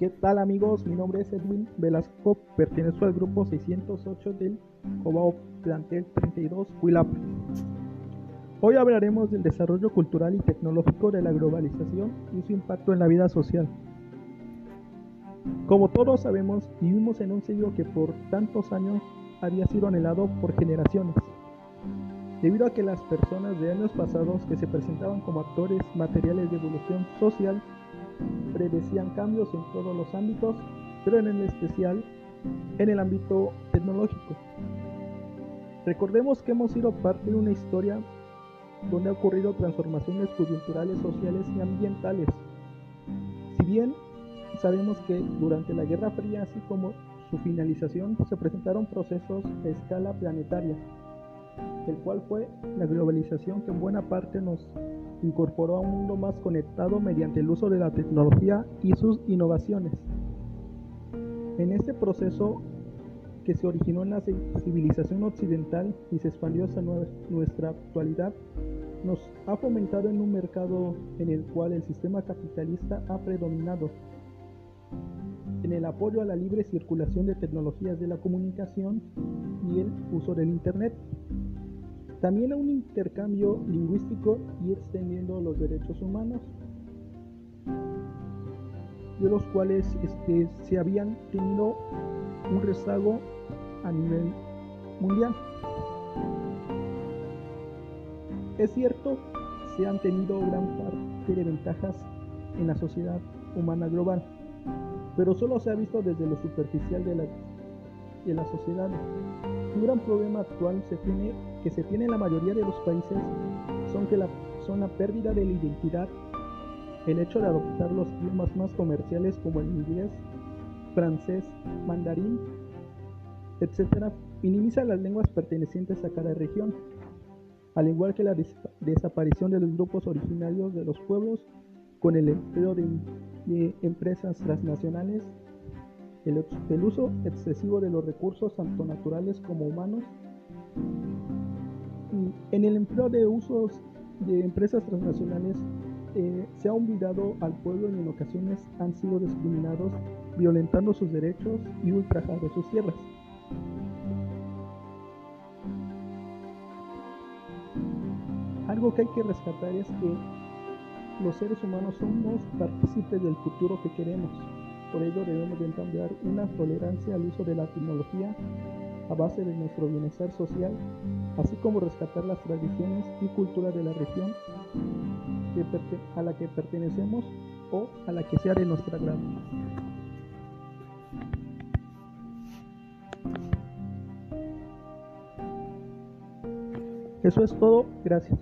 ¿Qué tal amigos? Mi nombre es Edwin Velasco, pertenezco al grupo 608 del Cobao Plantel 32 Huilap. Hoy hablaremos del desarrollo cultural y tecnológico de la globalización y su impacto en la vida social. Como todos sabemos, vivimos en un siglo que por tantos años había sido anhelado por generaciones. Debido a que las personas de años pasados que se presentaban como actores materiales de evolución social predecían cambios en todos los ámbitos, pero en el especial en el ámbito tecnológico. Recordemos que hemos sido parte de una historia donde ha ocurrido transformaciones coyunturales, sociales y ambientales. Si bien sabemos que durante la Guerra Fría, así como su finalización, se presentaron procesos a escala planetaria, el cual fue la globalización que en buena parte nos incorporó a un mundo más conectado mediante el uso de la tecnología y sus innovaciones. En este proceso que se originó en la civilización occidental y se expandió hasta nuestra actualidad, nos ha fomentado en un mercado en el cual el sistema capitalista ha predominado. En el apoyo a la libre circulación de tecnologías de la comunicación y el uso del Internet. También a un intercambio lingüístico y extendiendo los derechos humanos, de los cuales este, se habían tenido un rezago a nivel mundial. Es cierto, se han tenido gran parte de ventajas en la sociedad humana global, pero solo se ha visto desde lo superficial de la, de la sociedad. Un gran problema actual se tiene, que se tiene en la mayoría de los países son que la, son la pérdida de la identidad, el hecho de adoptar los idiomas más comerciales como el inglés, francés, mandarín, etc., minimiza las lenguas pertenecientes a cada región, al igual que la desaparición de los grupos originarios de los pueblos con el empleo de, empresas transnacionales, el, el, uso excesivo de los recursos tanto naturales como humanos, en el empleo de usos de empresas transnacionales eh, se ha olvidado al pueblo y en ocasiones han sido discriminados, violentando sus derechos y ultrajando sus tierras. Algo que hay que rescatar es que los seres humanos somos partícipes del futuro que queremos. Por ello debemos de cambiar una tolerancia al uso de la tecnología a base de nuestro bienestar social, así como rescatar las tradiciones y cultura de la región a la que pertenecemos o a la que sea de nuestra grado. Eso es todo, gracias.